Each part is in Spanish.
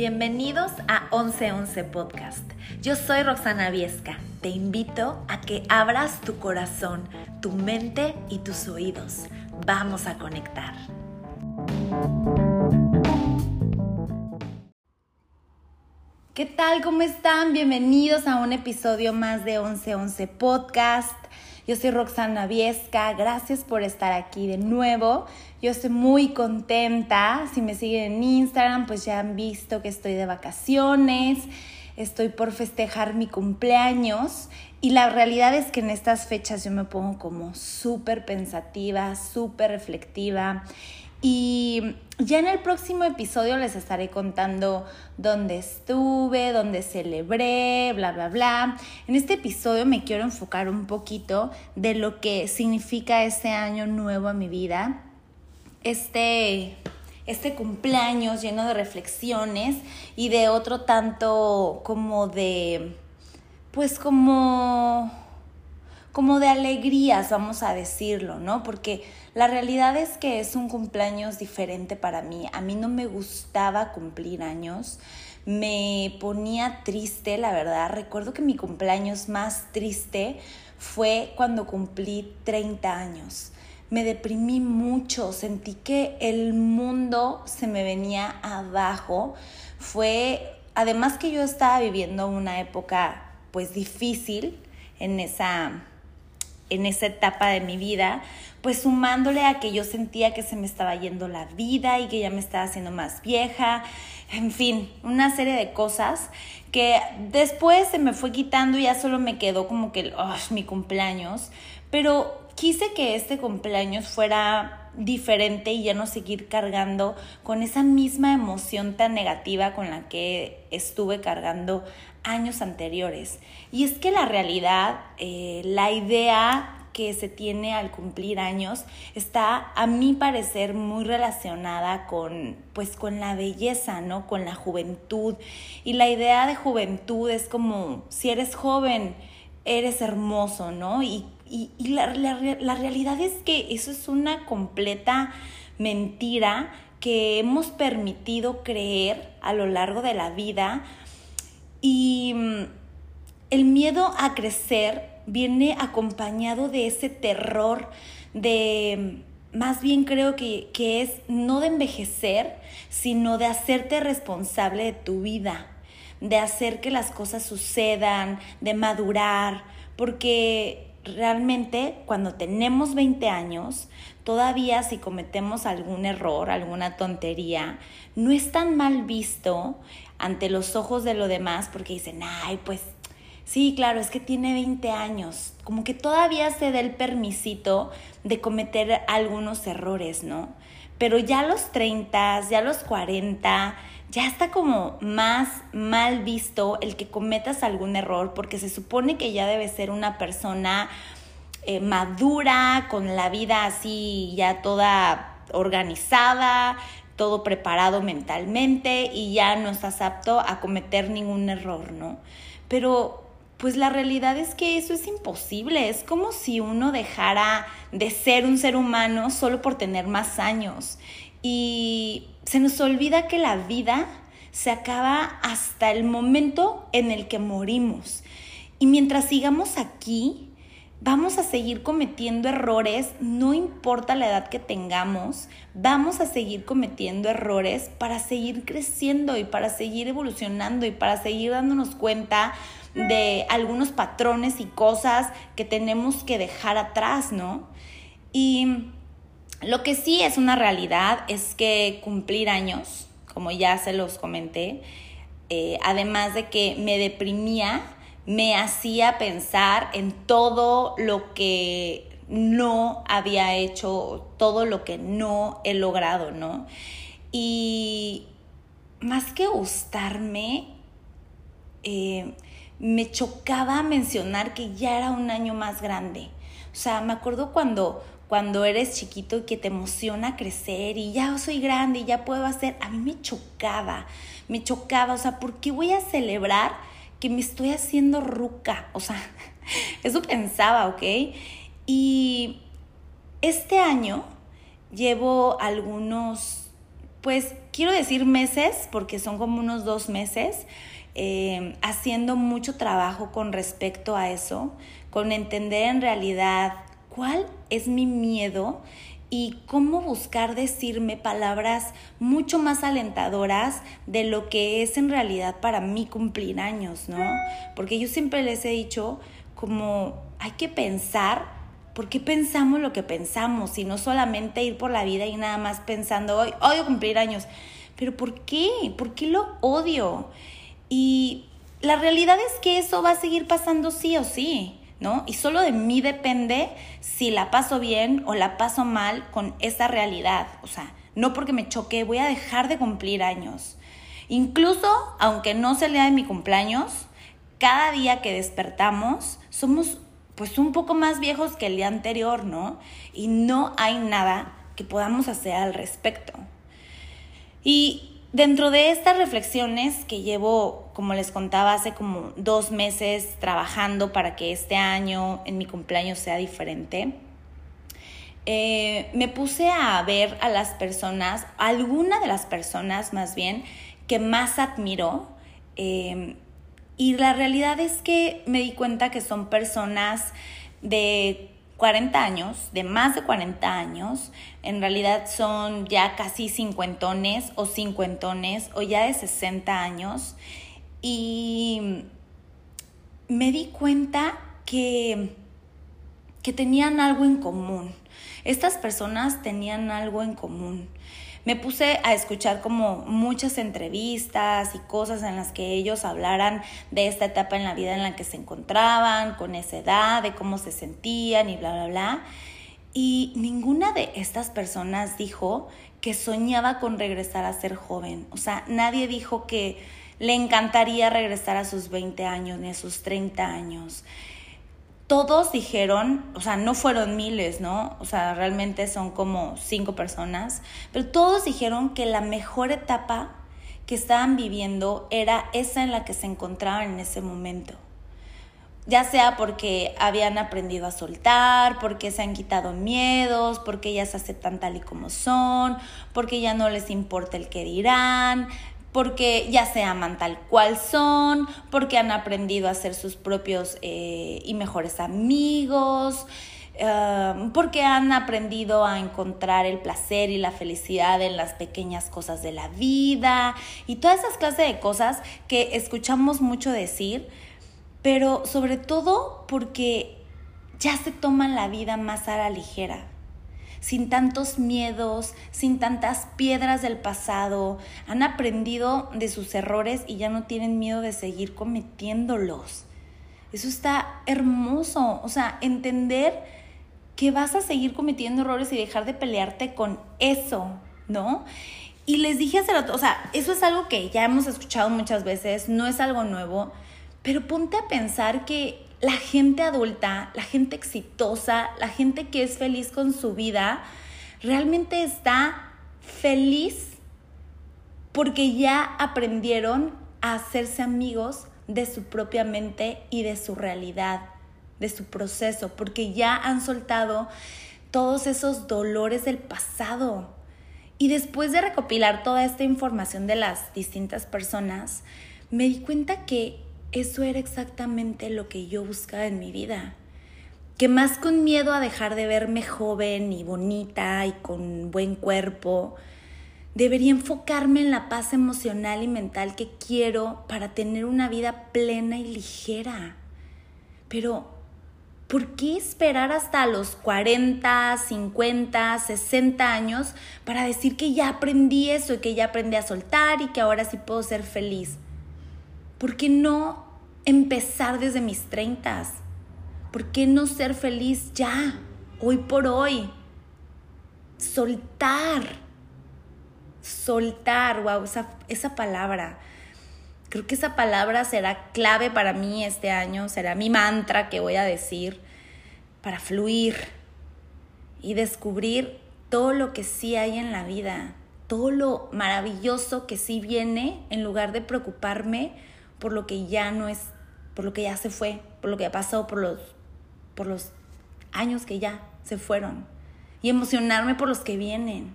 Bienvenidos a 1111 Podcast. Yo soy Roxana Viesca. Te invito a que abras tu corazón, tu mente y tus oídos. Vamos a conectar. ¿Qué tal? ¿Cómo están? Bienvenidos a un episodio más de 1111 Podcast. Yo soy Roxana Viesca, gracias por estar aquí de nuevo. Yo estoy muy contenta. Si me siguen en Instagram, pues ya han visto que estoy de vacaciones. Estoy por festejar mi cumpleaños y la realidad es que en estas fechas yo me pongo como súper pensativa, súper reflectiva y ya en el próximo episodio les estaré contando dónde estuve, dónde celebré, bla, bla, bla. En este episodio me quiero enfocar un poquito de lo que significa este año nuevo en mi vida. Este, este cumpleaños lleno de reflexiones y de otro tanto como de, pues como como de alegrías, vamos a decirlo, ¿no? Porque la realidad es que es un cumpleaños diferente para mí. A mí no me gustaba cumplir años, me ponía triste, la verdad. Recuerdo que mi cumpleaños más triste fue cuando cumplí 30 años. Me deprimí mucho, sentí que el mundo se me venía abajo. Fue, además que yo estaba viviendo una época pues difícil en esa en esa etapa de mi vida, pues sumándole a que yo sentía que se me estaba yendo la vida y que ya me estaba haciendo más vieja, en fin, una serie de cosas que después se me fue quitando y ya solo me quedó como que mi cumpleaños, pero quise que este cumpleaños fuera diferente y ya no seguir cargando con esa misma emoción tan negativa con la que estuve cargando años anteriores. Y es que la realidad, eh, la idea que se tiene al cumplir años está a mi parecer muy relacionada con pues con la belleza, ¿no? Con la juventud. Y la idea de juventud es como si eres joven, eres hermoso, ¿no? Y, la, la realidad es que eso es una completa mentira que hemos permitido creer a lo largo de la vida y mm, el miedo a crecer viene acompañado de ese terror de, mm, más bien creo que, que es no de envejecer, sino de hacerte responsable de tu vida, de hacer que las cosas sucedan, de madurar, porque realmente cuando tenemos 20 años, todavía si cometemos algún error, alguna tontería, no es tan mal visto ante los ojos de lo demás porque dicen, ay, pues sí, claro, es que tiene 20 años, como que todavía se da el permisito de cometer algunos errores, ¿no? Pero ya a los 30, ya a los 40, ya está como más mal visto el que cometas algún error porque se supone que ya debe ser una persona eh, madura, con la vida así ya toda organizada, todo preparado mentalmente y ya no estás apto a cometer ningún error, ¿no? Pero pues la realidad es que eso es imposible, es como si uno dejara de ser un ser humano solo por tener más años y se nos olvida que la vida se acaba hasta el momento en el que morimos. Y mientras sigamos aquí, vamos a seguir cometiendo errores, no importa la edad que tengamos, vamos a seguir cometiendo errores para seguir creciendo y para seguir evolucionando y para seguir dándonos cuenta de algunos patrones y cosas que tenemos que dejar atrás, ¿no? Y lo que sí es una realidad es que cumplir años, como ya se los comenté, eh, además de que me deprimía, me hacía pensar en todo lo que no había hecho, todo lo que no he logrado, ¿no? Y más que gustarme, eh, me chocaba mencionar que ya era un año más grande. O sea, me acuerdo cuando, cuando eres chiquito y que te emociona crecer y ya soy grande y ya puedo hacer, a mí me chocaba, me chocaba, o sea, ¿por qué voy a celebrar? Que me estoy haciendo ruca. O sea, eso pensaba, ¿ok? Y este año llevo algunos pues quiero decir meses, porque son como unos dos meses, eh, haciendo mucho trabajo con respecto a eso, con entender en realidad cuál es mi miedo y cómo buscar decirme palabras mucho más alentadoras de lo que es en realidad para mí cumplir años, ¿no? Porque yo siempre les he dicho como hay que pensar, ¿por qué pensamos lo que pensamos? Y no solamente ir por la vida y nada más pensando, hoy odio cumplir años. Pero ¿por qué? ¿Por qué lo odio? Y la realidad es que eso va a seguir pasando sí o sí. ¿No? Y solo de mí depende si la paso bien o la paso mal con esa realidad. O sea, no porque me choque, voy a dejar de cumplir años. Incluso, aunque no sea el día de mi cumpleaños, cada día que despertamos somos pues un poco más viejos que el día anterior, ¿no? Y no hay nada que podamos hacer al respecto. Y Dentro de estas reflexiones que llevo, como les contaba, hace como dos meses trabajando para que este año en mi cumpleaños sea diferente, eh, me puse a ver a las personas, alguna de las personas más bien, que más admiro. Eh, y la realidad es que me di cuenta que son personas de 40 años, de más de 40 años, en realidad son ya casi cincuentones o cincuentones o ya de 60 años. Y me di cuenta que, que tenían algo en común. Estas personas tenían algo en común me puse a escuchar como muchas entrevistas y cosas en las que ellos hablaran de esta etapa en la vida en la que se encontraban, con esa edad, de cómo se sentían y bla, bla, bla. Y ninguna de estas personas dijo que soñaba con regresar a ser joven. O sea, nadie dijo que le encantaría regresar a sus 20 años ni a sus 30 años todos dijeron, o sea, no fueron miles, ¿no? O sea, realmente son como cinco personas, pero todos dijeron que la mejor etapa que estaban viviendo era esa en la que se encontraban en ese momento. Ya sea porque habían aprendido a soltar, porque se han quitado miedos, porque ya se aceptan tal y como son, porque ya no les importa el que dirán, porque ya se aman tal cual son, porque han aprendido a ser sus propios eh, y mejores amigos, eh, porque han aprendido a encontrar el placer y la felicidad en las pequeñas cosas de la vida y todas esas clases de cosas que escuchamos mucho decir, pero sobre todo porque ya se toman la vida más a la ligera sin tantos miedos, sin tantas piedras del pasado, han aprendido de sus errores y ya no tienen miedo de seguir cometiéndolos. Eso está hermoso, o sea, entender que vas a seguir cometiendo errores y dejar de pelearte con eso, ¿no? Y les dije hace rato, o sea, eso es algo que ya hemos escuchado muchas veces, no es algo nuevo, pero ponte a pensar que la gente adulta, la gente exitosa, la gente que es feliz con su vida, realmente está feliz porque ya aprendieron a hacerse amigos de su propia mente y de su realidad, de su proceso, porque ya han soltado todos esos dolores del pasado. Y después de recopilar toda esta información de las distintas personas, me di cuenta que eso era exactamente lo que yo buscaba en mi vida. Que más con miedo a dejar de verme joven y bonita y con buen cuerpo, debería enfocarme en la paz emocional y mental que quiero para tener una vida plena y ligera. Pero, ¿por qué esperar hasta los 40, 50, 60 años para decir que ya aprendí eso y que ya aprendí a soltar y que ahora sí puedo ser feliz? ¿Por qué no empezar desde mis treintas? ¿Por qué no ser feliz ya, hoy por hoy? Soltar. Soltar, wow, esa, esa palabra. Creo que esa palabra será clave para mí este año, será mi mantra que voy a decir para fluir y descubrir todo lo que sí hay en la vida, todo lo maravilloso que sí viene en lugar de preocuparme por lo que ya no es, por lo que ya se fue, por lo que ya pasó, por los, por los años que ya se fueron. Y emocionarme por los que vienen.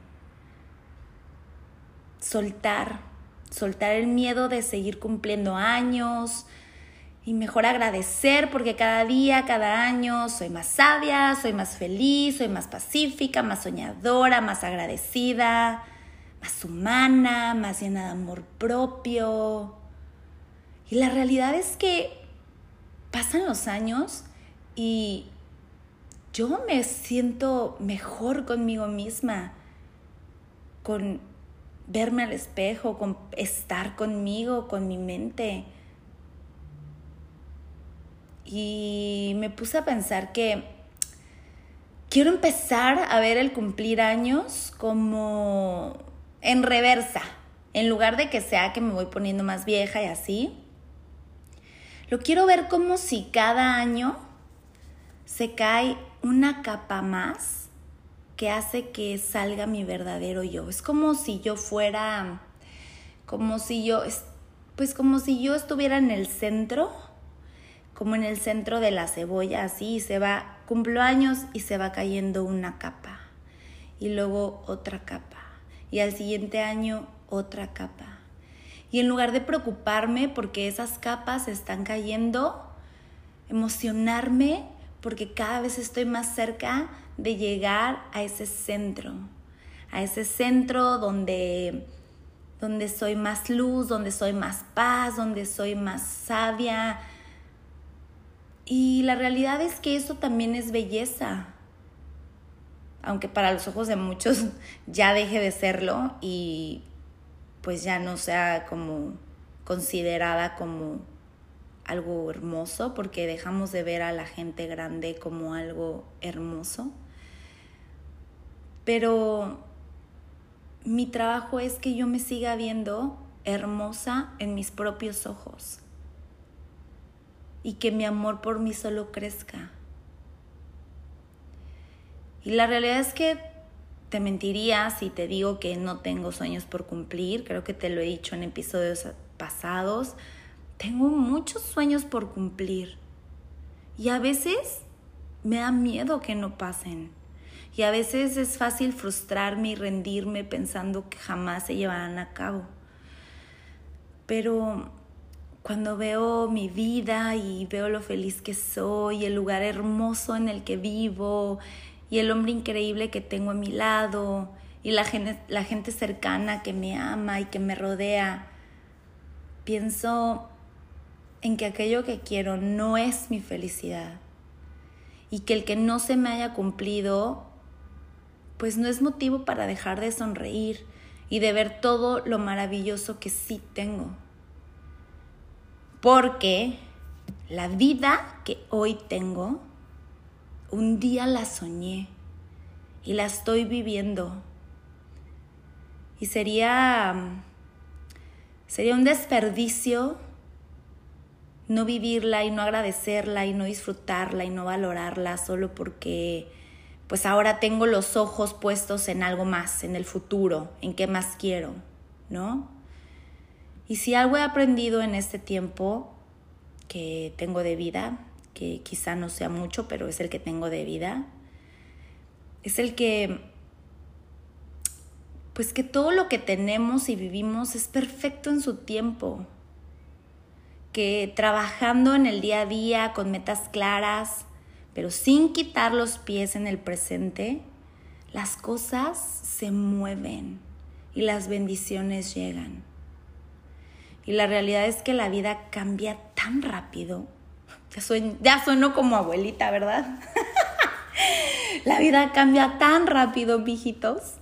soltar, soltar el miedo de seguir cumpliendo años y mejor agradecer porque cada día, cada año soy más sabia, soy más feliz, soy más pacífica, más soñadora, más agradecida, más humana, más llena de amor propio. Y la realidad es que pasan los años y yo me siento mejor conmigo misma, con verme al espejo, con estar conmigo, con mi mente. Y me puse a pensar que quiero empezar a ver el cumplir años como en reversa, en lugar de que sea que me voy poniendo más vieja y así. Lo quiero ver como si cada año se cae una capa más que hace que salga mi verdadero yo. Es como si yo fuera, como si yo, pues como si yo estuviera en el centro, como en el centro de la cebolla, así, se va, cumplo años y se va cayendo una capa, y luego otra capa, y al siguiente año otra capa. Y en lugar de preocuparme porque esas capas están cayendo, emocionarme porque cada vez estoy más cerca de llegar a ese centro, a ese centro donde, donde soy más luz, donde soy más paz, donde soy más sabia. Y la realidad es que eso también es belleza, aunque para los ojos de muchos ya deje de serlo y pues ya no sea como considerada como algo hermoso porque dejamos de ver a la gente grande como algo hermoso. Pero mi trabajo es que yo me siga viendo hermosa en mis propios ojos y que mi amor por mí solo crezca. Y la realidad es que mentiría si te digo que no tengo sueños por cumplir, creo que te lo he dicho en episodios pasados, tengo muchos sueños por cumplir y a veces me da miedo que no pasen. Y a veces es fácil frustrarme y rendirme pensando que jamás se llevarán a cabo. Pero cuando veo mi vida y veo lo feliz que soy, el lugar hermoso en el que vivo y el hombre increíble que tengo a mi lado y la gente, la gente cercana que me ama y que me rodea, pienso en que aquello que quiero no es mi felicidad y que el que no se me haya cumplido, pues no es motivo para dejar de sonreír y de ver todo lo maravilloso que sí tengo. Porque la vida que hoy tengo, un día la soñé y la estoy viviendo. Y sería, sería un desperdicio no vivirla y no agradecerla y no disfrutarla y no valorarla solo porque pues ahora tengo los ojos puestos en algo más, en el futuro, en qué más quiero, ¿no? Y si algo he aprendido en este tiempo que tengo de vida, que quizá no sea mucho, pero es el que tengo de vida, es el que, pues que todo lo que tenemos y vivimos es perfecto en su tiempo, que trabajando en el día a día con metas claras, pero sin quitar los pies en el presente, las cosas se mueven y las bendiciones llegan. Y la realidad es que la vida cambia tan rápido. Ya, sueno como abuelita, ¿verdad? la vida cambia tan rápido, mijitos,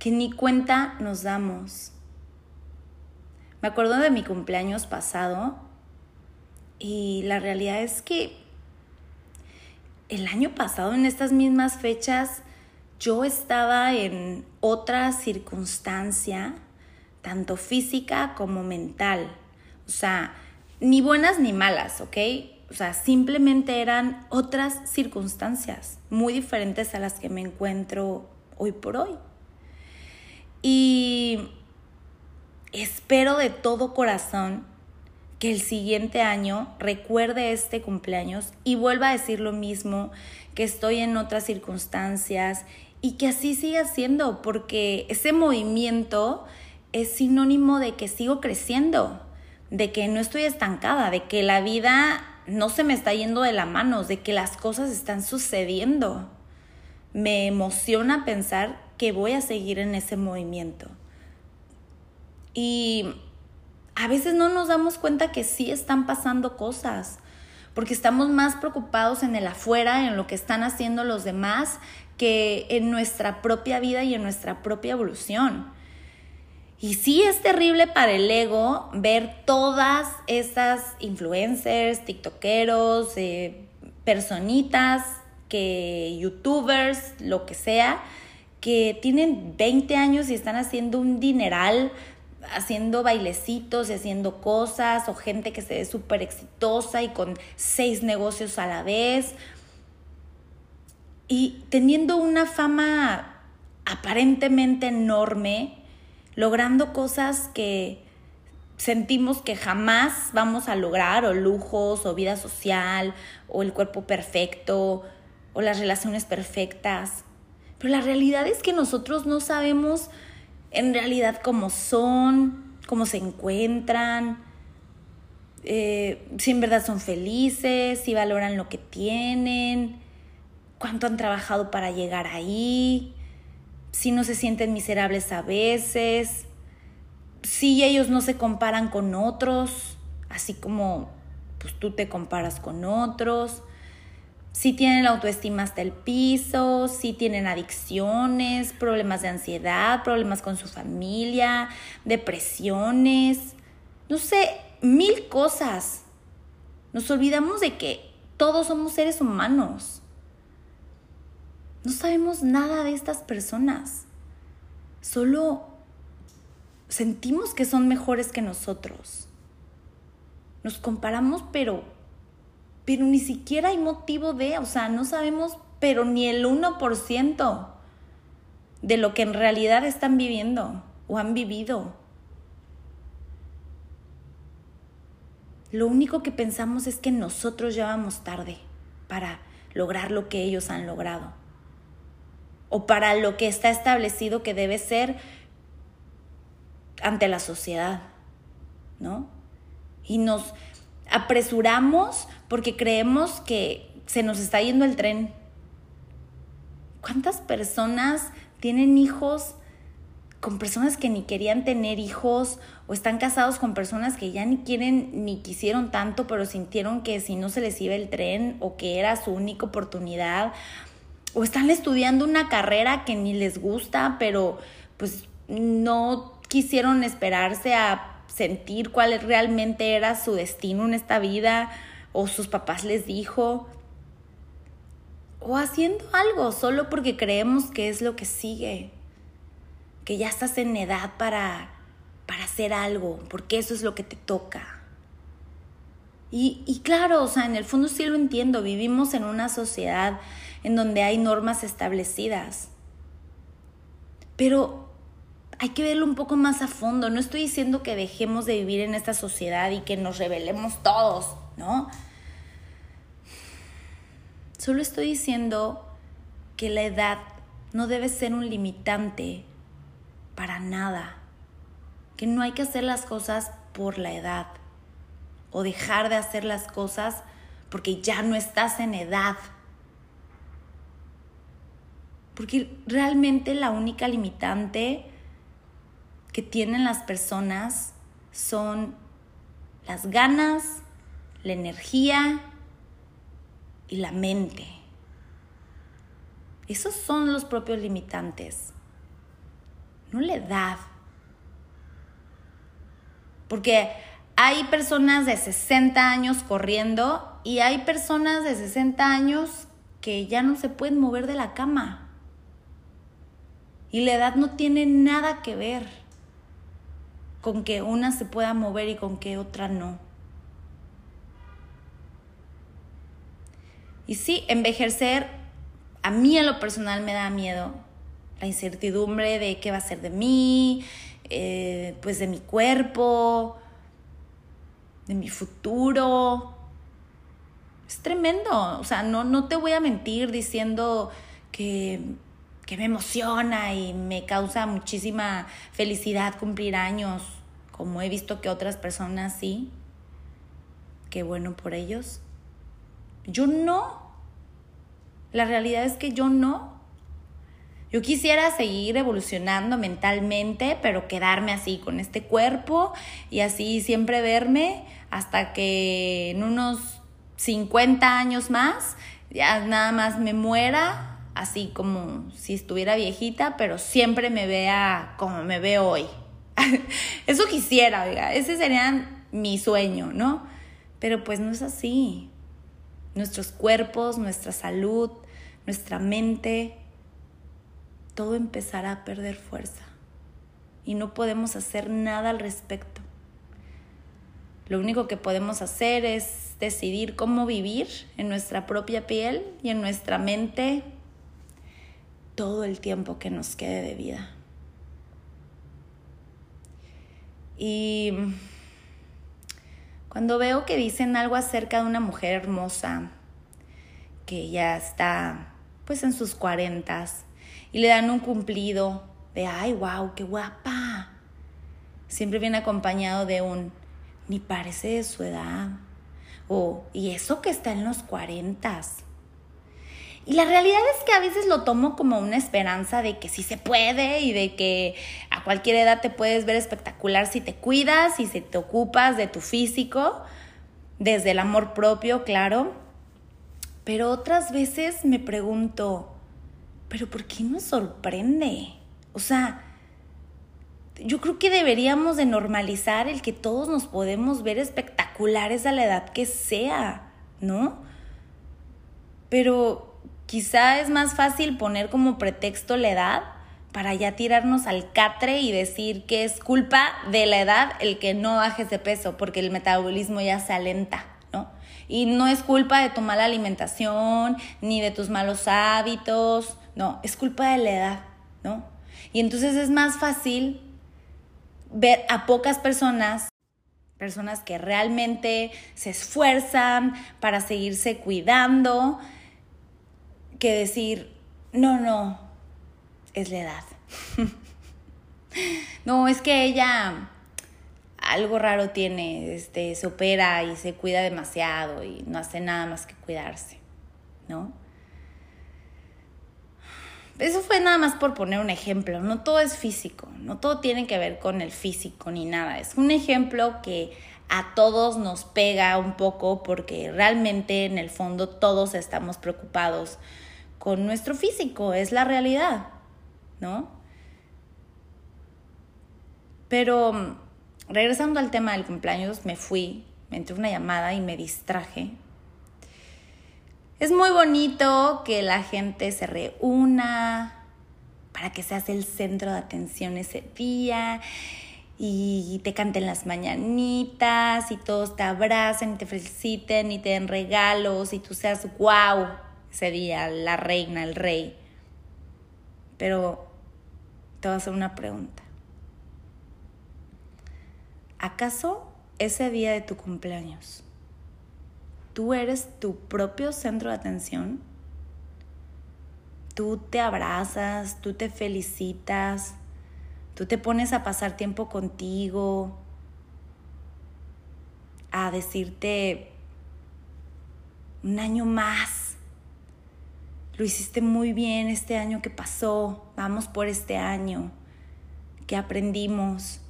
que ni cuenta nos damos. Me acuerdo de mi cumpleaños pasado y la realidad es que el año pasado, en estas mismas fechas, yo estaba en otra circunstancia, tanto física como mental. O sea, ni buenas ni malas, ¿ok? O sea, simplemente eran otras circunstancias muy diferentes a las que me encuentro hoy por hoy. Y espero de todo corazón que el siguiente año recuerde este cumpleaños y vuelva a decir lo mismo, que estoy en otras circunstancias y que así siga siendo, porque ese movimiento es sinónimo de que sigo creciendo, de que no estoy estancada, de que la vida no se me está yendo de la mano, de que las cosas están sucediendo. Me emociona pensar que voy a seguir en ese movimiento. Y a veces no nos damos cuenta que sí están pasando cosas, porque estamos más preocupados en el afuera, en lo que están haciendo los demás, que en nuestra propia vida y en nuestra propia evolución. Y sí es terrible para el ego ver todas esas influencers, tiktokeros, eh, personitas, que youtubers, lo que sea, que tienen 20 años y están haciendo un dineral, haciendo bailecitos y haciendo cosas, o gente que se ve súper exitosa y con seis negocios a la vez, y teniendo una fama aparentemente enorme, logrando cosas que sentimos que jamás vamos a lograr, o lujos, o vida social, o el cuerpo perfecto, o las relaciones perfectas. Pero la realidad es que nosotros no sabemos en realidad cómo son, cómo se encuentran, eh, si en verdad son felices, si valoran lo que tienen, cuánto han trabajado para llegar ahí, si no se sienten miserables a veces, si ellos no se comparan con otros, así como pues tú te comparas con otros, si tienen la autoestima hasta el piso, si tienen adicciones, problemas de ansiedad, problemas con su familia, depresiones, no sé, mil cosas. Nos olvidamos de que todos somos seres humanos no sabemos nada de estas personas. Solo sentimos que son mejores que nosotros. Nos comparamos, pero pero ni siquiera hay motivo de, o sea, no sabemos, pero ni el 1% de lo que en realidad están viviendo o han vivido. Lo único que pensamos es que nosotros ya vamos tarde para lograr lo que ellos han logrado o para lo que está establecido que debe ser ante la sociedad, ¿no? Y nos apresuramos porque creemos que se nos está yendo el tren. ¿Cuántas personas tienen hijos con personas que ni querían tener hijos o están casados con personas que ya ni quieren ni quisieron tanto, pero sintieron que si no se les iba el tren o que era su única oportunidad o están estudiando una carrera que ni les gusta, pero pues no quisieron esperarse a sentir cuál realmente era su destino en esta vida o sus papás les dijo o haciendo algo solo porque creemos que es lo que sigue, que ya estás en edad para, para hacer algo, porque eso es lo que te toca. Y, y claro, o sea, en el fondo sí lo entiendo, vivimos en una sociedad en donde hay normas establecidas. Pero hay que verlo un poco más a fondo. No estoy diciendo que dejemos de vivir en esta sociedad y que nos rebelemos todos, ¿no? Solo estoy diciendo que la edad no debe ser un limitante para nada. Que no hay que hacer las cosas por la edad o dejar de hacer las cosas porque ya no estás en edad porque realmente la única limitante que tienen las personas son las ganas, la energía y la mente. Esos son los propios limitantes, no la edad. Porque hay personas de 60 años corriendo y hay personas de 60 años que ya no se pueden mover de la cama. Y la edad no tiene nada que ver con que una se pueda mover y con que otra no. Y sí, envejecer a mí en lo personal me da miedo. La incertidumbre de qué va a ser de mí, eh, pues de mi cuerpo, de mi futuro. Es tremendo. O sea, no, no te voy a mentir diciendo que que me emociona y me causa muchísima felicidad cumplir años, como he visto que otras personas sí. Qué bueno por ellos. Yo no. La realidad es que yo no. Yo quisiera seguir evolucionando mentalmente, pero quedarme así con este cuerpo y así siempre verme hasta que en unos 50 años más ya nada más me muera, así como si estuviera viejita, pero siempre me vea como me veo hoy. Eso quisiera, oiga, ese sería mi sueño, ¿no? Pero pues no es así. Nuestros cuerpos, nuestra salud, nuestra mente, todo empezará a perder fuerza y no podemos hacer nada al respecto. Lo único que podemos hacer es decidir cómo vivir en nuestra propia piel y en nuestra mente todo el tiempo que nos quede de vida. Y cuando veo que dicen algo acerca de una mujer hermosa, que ya está pues en sus cuarentas, y le dan un cumplido de, ay, wow, qué guapa, siempre viene acompañado de un, ni parece de su edad. O, y eso que está en los cuarentas. Y la realidad es que a veces lo tomo como una esperanza de que sí se puede y de que a cualquier edad te puedes ver espectacular si te cuidas y si te ocupas de tu físico, desde el amor propio, claro. Pero otras veces me pregunto, ¿pero por qué nos sorprende? O sea, yo creo que deberíamos de normalizar el que todos nos podemos ver espectaculares a la edad que sea, ¿no? Pero quizá es más fácil poner como pretexto la edad para ya tirarnos al catre y decir que es culpa de la edad el que no bajes de peso, porque el metabolismo ya se alenta, ¿no? Y no es culpa de tu mala alimentación, ni de tus malos hábitos, no, es culpa de la edad, ¿no? Y entonces es más fácil ver a pocas personas, personas que realmente se esfuerzan para seguirse cuidando, que decir, no, no, es la edad. no, es que ella algo raro tiene, este, se opera y se cuida demasiado y no hace nada más que cuidarse, ¿no? Eso fue nada más por poner un ejemplo, no todo es físico, no todo tiene que ver con el físico ni nada, es un ejemplo que a todos nos pega un poco porque realmente en el fondo todos estamos preocupados con nuestro físico, es la realidad, ¿no? Pero regresando al tema del cumpleaños, me fui, me entré una llamada y me distraje es muy bonito que la gente se reúna para que seas el centro de atención ese día y te canten las mañanitas y todos te abracen y te feliciten y te den regalos y tú seas wow ese día, la reina, el rey. Pero te voy a hacer una pregunta. ¿Acaso ese día de tu cumpleaños tú eres tu propio centro de atención. Tú te abrazas, tú te felicitas, tú te pones a pasar tiempo contigo, a decirte un año más. Lo hiciste muy bien este año que pasó, vamos por este año, que aprendimos,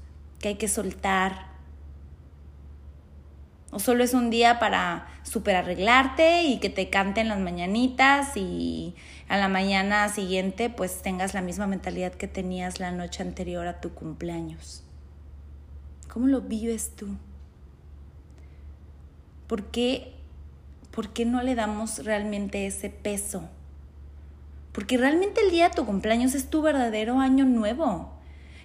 que hay que soltar, o solo es un día para super arreglarte y que te canten las mañanitas y a la mañana siguiente pues tengas la misma mentalidad que tenías la noche anterior a tu cumpleaños. ¿Cómo lo vives tú? ¿Por qué, ¿Por qué no le damos realmente ese peso? Porque realmente el día de tu cumpleaños es tu verdadero año nuevo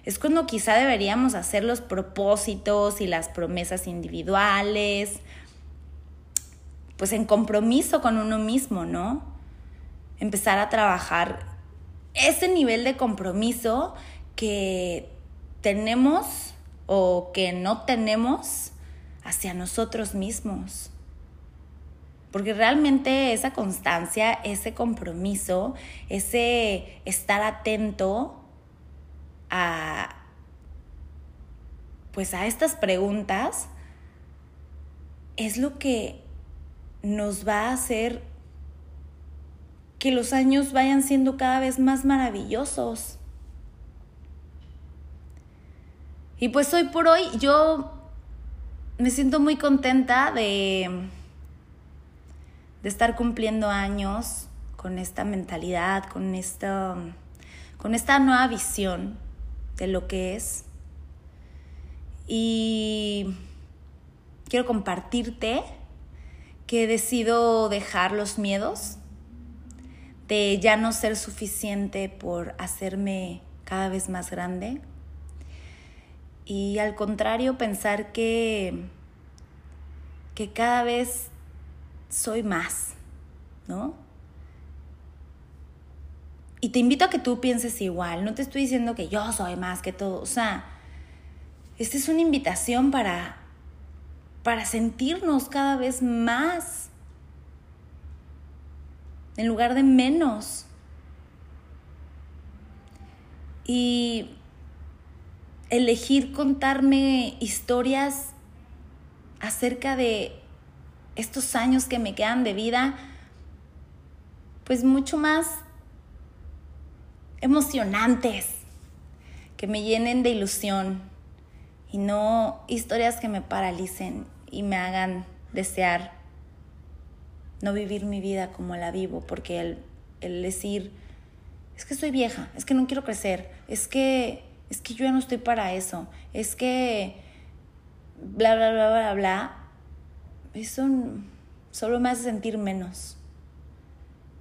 es cuando quizá deberíamos hacer los propósitos y las promesas individuales, pues en compromiso con uno mismo, ¿no? Empezar a trabajar ese nivel de compromiso que tenemos o que no tenemos hacia nosotros mismos. Porque realmente esa constancia, ese compromiso, ese estar atento a pues a estas preguntas es lo que nos va a hacer que los años vayan siendo cada vez más maravillosos. Y pues hoy por hoy yo me siento muy contenta de, de estar cumpliendo años con esta mentalidad, con esta, con esta nueva visión de lo que es. Y quiero compartirte que decido dejar los miedos de ya no ser suficiente por hacerme cada vez más grande y al contrario pensar que, que cada vez soy más, ¿no? Y te invito a que tú pienses igual, no te estoy diciendo que yo soy más que todo, o sea, esta es una invitación para, para sentirnos cada vez más en lugar de menos. Y elegir contarme historias acerca de estos años que me quedan de vida, pues mucho más emocionantes, que me llenen de ilusión y no historias que me paralicen y me hagan desear no vivir mi vida como la vivo, porque el, el decir, es que soy vieja, es que no quiero crecer, es que es que yo ya no estoy para eso, es que bla, bla, bla, bla, bla, eso solo me hace sentir menos,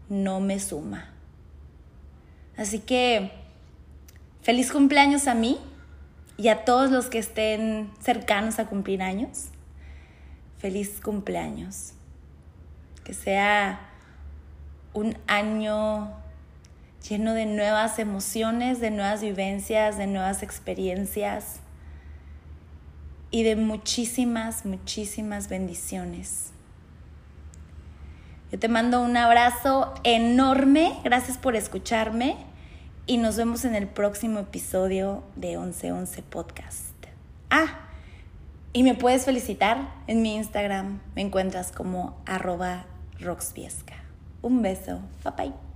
no me suma. Así que feliz cumpleaños a mí y a todos los que estén cercanos a cumplir años. Feliz cumpleaños. Que sea un año lleno de nuevas emociones, de nuevas vivencias, de nuevas experiencias y de muchísimas, muchísimas bendiciones. Yo te mando un abrazo enorme, gracias por escucharme y nos vemos en el próximo episodio de 1111 Podcast. Ah, y me puedes felicitar en mi Instagram, me encuentras como arroba roxviesca. Un beso, bye bye.